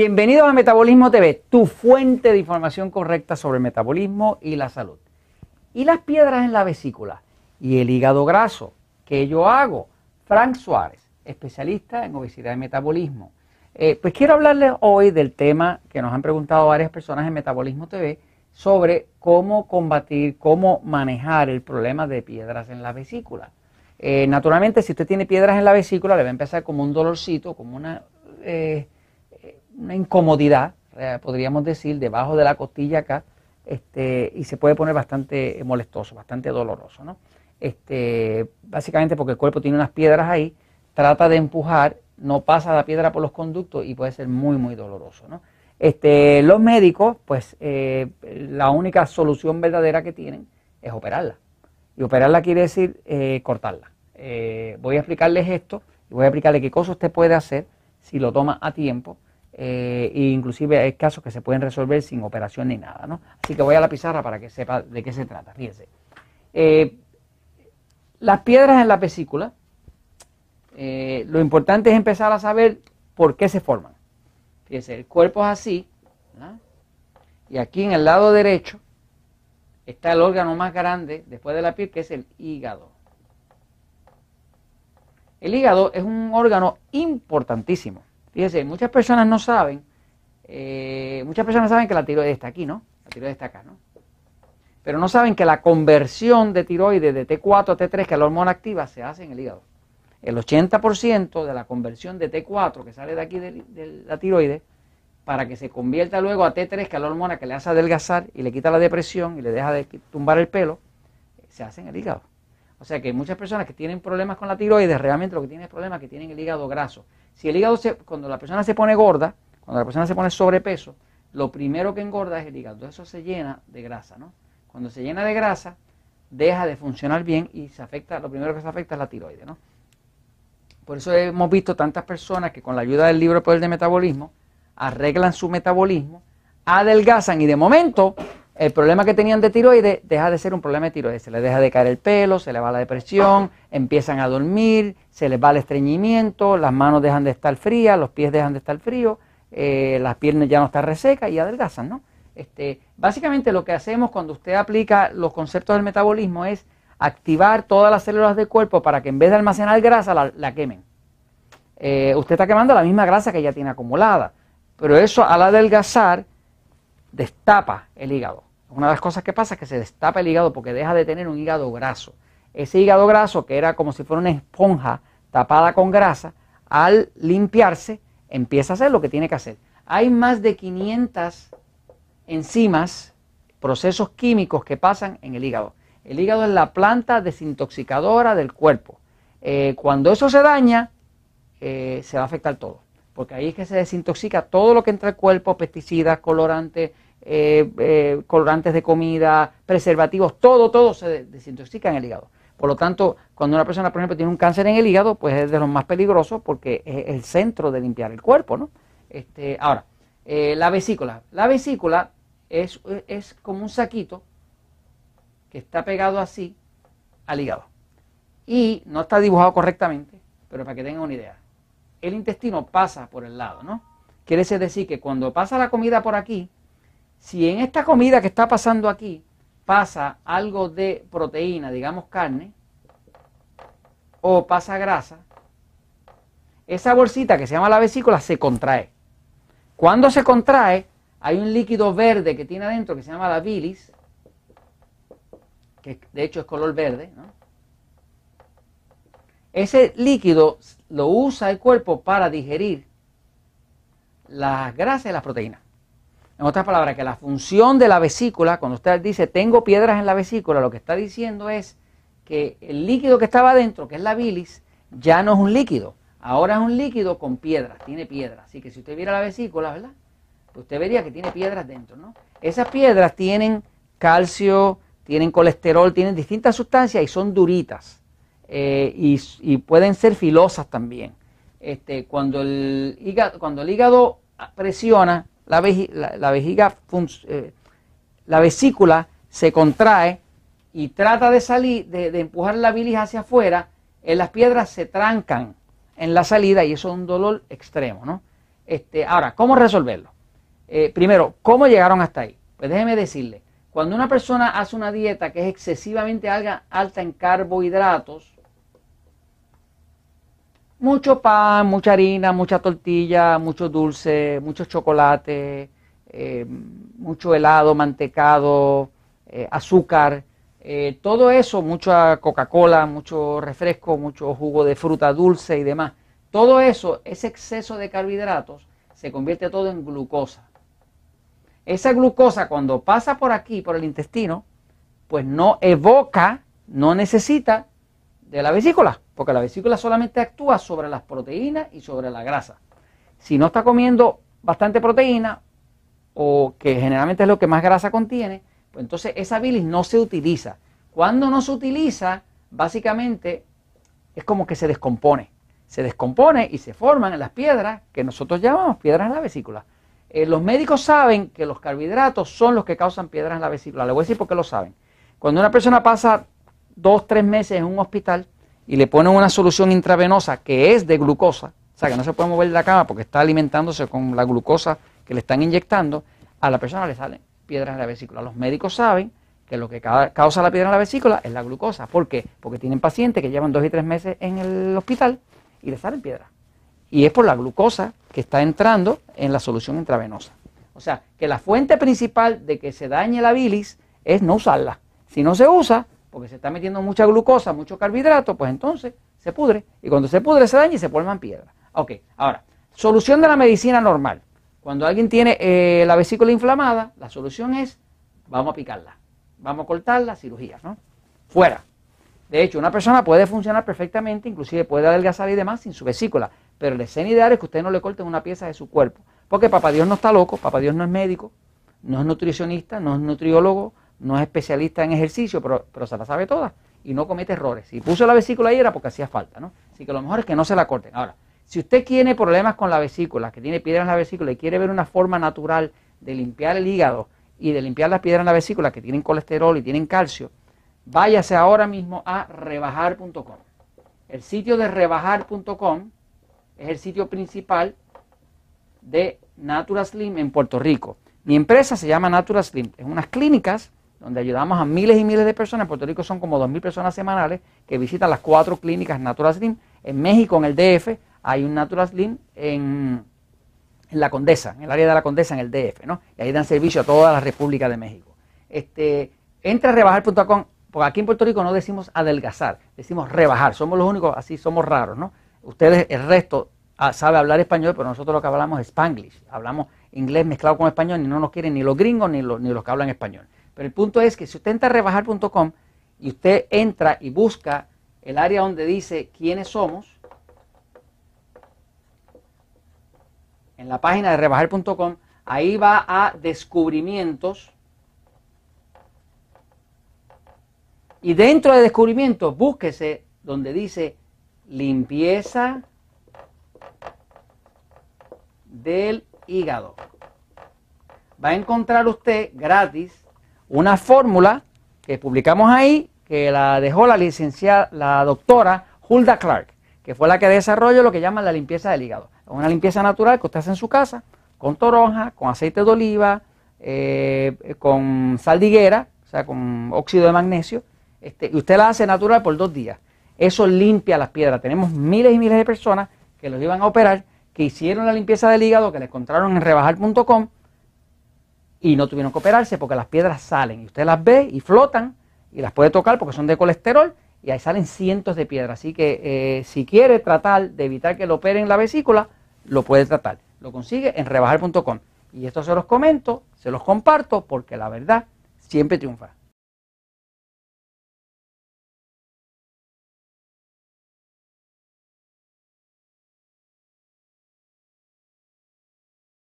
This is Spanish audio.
Bienvenidos a Metabolismo TV, tu fuente de información correcta sobre el metabolismo y la salud. Y las piedras en la vesícula y el hígado graso, que yo hago? Frank Suárez, especialista en obesidad y metabolismo. Eh, pues quiero hablarles hoy del tema que nos han preguntado varias personas en Metabolismo TV sobre cómo combatir, cómo manejar el problema de piedras en la vesícula. Eh, naturalmente, si usted tiene piedras en la vesícula, le va a empezar como un dolorcito, como una... Eh, una incomodidad, eh, podríamos decir, debajo de la costilla acá, este, y se puede poner bastante molestoso, bastante doloroso, ¿no? Este, básicamente porque el cuerpo tiene unas piedras ahí, trata de empujar, no pasa la piedra por los conductos y puede ser muy, muy doloroso, ¿no? Este, los médicos, pues eh, la única solución verdadera que tienen es operarla. Y operarla quiere decir eh, cortarla. voy a explicarles esto y voy a explicarle qué cosas usted puede hacer si lo toma a tiempo eh, e inclusive hay casos que se pueden resolver sin operación ni nada, ¿no? Así que voy a la pizarra para que sepa de qué se trata, fíjense. Eh, las piedras en la vesícula, eh, lo importante es empezar a saber por qué se forman. Fíjense, el cuerpo es así, y aquí en el lado derecho está el órgano más grande después de la piel, que es el hígado. El hígado es un órgano importantísimo. Fíjese, muchas personas no saben, eh, muchas personas saben que la tiroides está aquí, ¿no? La tiroides está acá, ¿no? Pero no saben que la conversión de tiroides de T4 a T3, que es la hormona activa, se hace en el hígado. El 80% de la conversión de T4 que sale de aquí de, la tiroides, para que se convierta luego a T3, que es la hormona que le hace adelgazar y le quita la depresión y le deja de tumbar el pelo, se hace en el hígado. O sea que muchas personas que tienen problemas con la tiroides, realmente lo que tienen es problemas que tienen el hígado graso. Si el hígado, cuando la persona se pone gorda, cuando la persona se pone sobrepeso, lo primero que engorda es el hígado. Eso se llena de grasa, ¿no? Cuando se llena de grasa, deja de funcionar bien y se afecta, lo primero que se afecta es la tiroides, ¿no? Por eso hemos visto tantas personas que con la ayuda del libro Poder de Metabolismo arreglan su metabolismo, adelgazan y de momento el problema que tenían de tiroides deja de ser un problema de tiroides. Se les deja de caer el pelo, se les va la depresión, empiezan a dormir, se les va el estreñimiento, las manos dejan de estar frías, los pies dejan de estar fríos, eh, las piernas ya no están resecas y adelgazan, ¿no? Este, básicamente lo que hacemos cuando usted aplica los conceptos del metabolismo es activar todas las células del cuerpo para que en vez de almacenar grasa la, quemen. Eh, usted está quemando la misma grasa que ya tiene acumulada, pero eso al adelgazar destapa el hígado. Una de las cosas que pasa es que se destapa el hígado porque deja de tener un hígado graso. Ese hígado graso, que era como si fuera una esponja tapada con grasa, al limpiarse, empieza a hacer lo que tiene que hacer. Hay más de 500 enzimas, procesos químicos que pasan en el hígado. El hígado es la planta desintoxicadora del cuerpo. Eh, cuando eso se daña, eh, se va a afectar todo. Porque ahí es que se desintoxica todo lo que entra al cuerpo, pesticidas, colorantes, eh, eh, colorantes de comida, preservativos, todo, todo se desintoxica en el hígado. Por lo tanto, cuando una persona, por ejemplo, tiene un cáncer en el hígado, pues es de los más peligrosos porque es el centro de limpiar el cuerpo, ¿no? Este, ahora, eh, la vesícula. La vesícula es, es como un saquito que está pegado así al hígado. Y no está dibujado correctamente, pero para que tengan una idea. El intestino pasa por el lado, ¿no? Quiere decir que cuando pasa la comida por aquí, si en esta comida que está pasando aquí pasa algo de proteína, digamos carne, o pasa grasa, esa bolsita que se llama la vesícula se contrae. Cuando se contrae, hay un líquido verde que tiene adentro que se llama la bilis, que de hecho es color verde. Ese líquido lo usa el cuerpo para digerir las grasas y las proteínas. En otras palabras, que la función de la vesícula, cuando usted dice tengo piedras en la vesícula, lo que está diciendo es que el líquido que estaba adentro, que es la bilis, ya no es un líquido. Ahora es un líquido con piedras, tiene piedras. Así que si usted viera la vesícula, ¿verdad? Pues usted vería que tiene piedras dentro, ¿no? Esas piedras tienen calcio, tienen colesterol, tienen distintas sustancias y son duritas. Eh, y, pueden ser filosas también. Este, cuando, el cuando el hígado presiona, la, vejiga, eh, la vesícula se contrae y trata de salir, de, empujar la bilis hacia afuera, en las piedras se trancan en la salida y eso es un dolor extremo, ¿no? Este, ahora, ¿cómo resolverlo? Eh, primero, ¿cómo llegaron hasta ahí? Pues déjeme decirle, cuando una persona hace una dieta que es excesivamente alta en carbohidratos, mucho pan, mucha harina, mucha tortilla, mucho dulce, mucho chocolate, eh, mucho helado, mantecado, eh, azúcar, eh, todo eso, mucha Coca-Cola, mucho refresco, mucho jugo de fruta dulce y demás. Todo eso, ese exceso de carbohidratos, se convierte todo en glucosa. Esa glucosa cuando pasa por aquí, por el intestino, pues no evoca, no necesita de la vesícula, porque la vesícula solamente actúa sobre las proteínas y sobre la grasa. Si no está comiendo bastante proteína, o que generalmente es lo que más grasa contiene, pues entonces esa bilis no se utiliza. Cuando no se utiliza, básicamente es como que se descompone. Se descompone y se forman las piedras que nosotros llamamos piedras en la vesícula. Eh, los médicos saben que los carbohidratos son los que causan piedras en la vesícula. Le voy a decir por qué lo saben. Cuando una persona pasa dos, tres meses en un hospital y le ponen una solución intravenosa que es de glucosa, o sea que no se puede mover de la cama porque está alimentándose con la glucosa que le están inyectando, a la persona le salen piedras en la vesícula. Los médicos saben que lo que causa la piedra en la vesícula es la glucosa. ¿Por qué? Porque tienen pacientes que llevan dos y tres meses en el hospital y le salen piedras. Y es por la glucosa que está entrando en la solución intravenosa. O sea, que la fuente principal de que se dañe la bilis es no usarla. Si no se usa, porque se está metiendo mucha glucosa, mucho carbohidrato, pues entonces se pudre. Y cuando se pudre se daña y se forman piedras. Ok, ahora, solución de la medicina normal. Cuando alguien tiene eh, la vesícula inflamada, la solución es, vamos a picarla, vamos a cortarla, cirugía, ¿no? Fuera. De hecho, una persona puede funcionar perfectamente, inclusive puede adelgazar y demás sin su vesícula, pero el escena ideal es que usted no le corten una pieza de su cuerpo, porque papá Dios no está loco, papá Dios no es médico, no es nutricionista, no es nutriólogo, no es especialista en ejercicio, pero, pero se la sabe toda y no comete errores. Si puso la vesícula ahí era porque hacía falta, ¿no? Así que lo mejor es que no se la corten. Ahora, si usted tiene problemas con la vesícula, que tiene piedras en la vesícula y quiere ver una forma natural de limpiar el hígado y de limpiar las piedras en la vesícula que tienen colesterol y tienen calcio, váyase ahora mismo a rebajar.com. El sitio de rebajar.com es el sitio principal de Natura Slim en Puerto Rico. Mi empresa se llama Natura Slim. Es unas clínicas donde ayudamos a miles y miles de personas. En Puerto Rico son como 2.000 personas semanales que visitan las cuatro clínicas Natura Slim. En México, en el DF, hay un Natural Slim en, la Condesa, en el área de la Condesa, en el DF, ¿no? Y ahí dan servicio a toda la República de México. Este, entra a rebajar.com, porque aquí en Puerto Rico no decimos adelgazar, decimos rebajar, somos los únicos, así somos raros, ¿no? Ustedes, el resto, ah, sabe hablar español, pero nosotros lo que hablamos es spanglish, hablamos inglés mezclado con español y no nos quieren ni los gringos ni los, ni los que hablan español. Pero el punto es que si usted entra a rebajar.com y usted entra y busca el área donde dice quiénes somos, en la página de rebajar.com, ahí va a descubrimientos. Y dentro de descubrimientos, búsquese donde dice limpieza del hígado. Va a encontrar usted gratis una fórmula que publicamos ahí, que la dejó la licenciada, la doctora Hulda Clark, que fue la que desarrolló lo que llaman la limpieza del hígado una limpieza natural que usted hace en su casa, con toronja, con aceite de oliva, eh, con sal o sea, con óxido de magnesio, este, y usted la hace natural por dos días. Eso limpia las piedras. Tenemos miles y miles de personas que los iban a operar, que hicieron la limpieza del hígado, que les encontraron en rebajar.com y no tuvieron que operarse porque las piedras salen. Y usted las ve y flotan y las puede tocar porque son de colesterol y ahí salen cientos de piedras. Así que eh, si quiere tratar de evitar que lo operen la vesícula, lo puede tratar. Lo consigue en rebajar.com. Y esto se los comento, se los comparto porque la verdad siempre triunfa.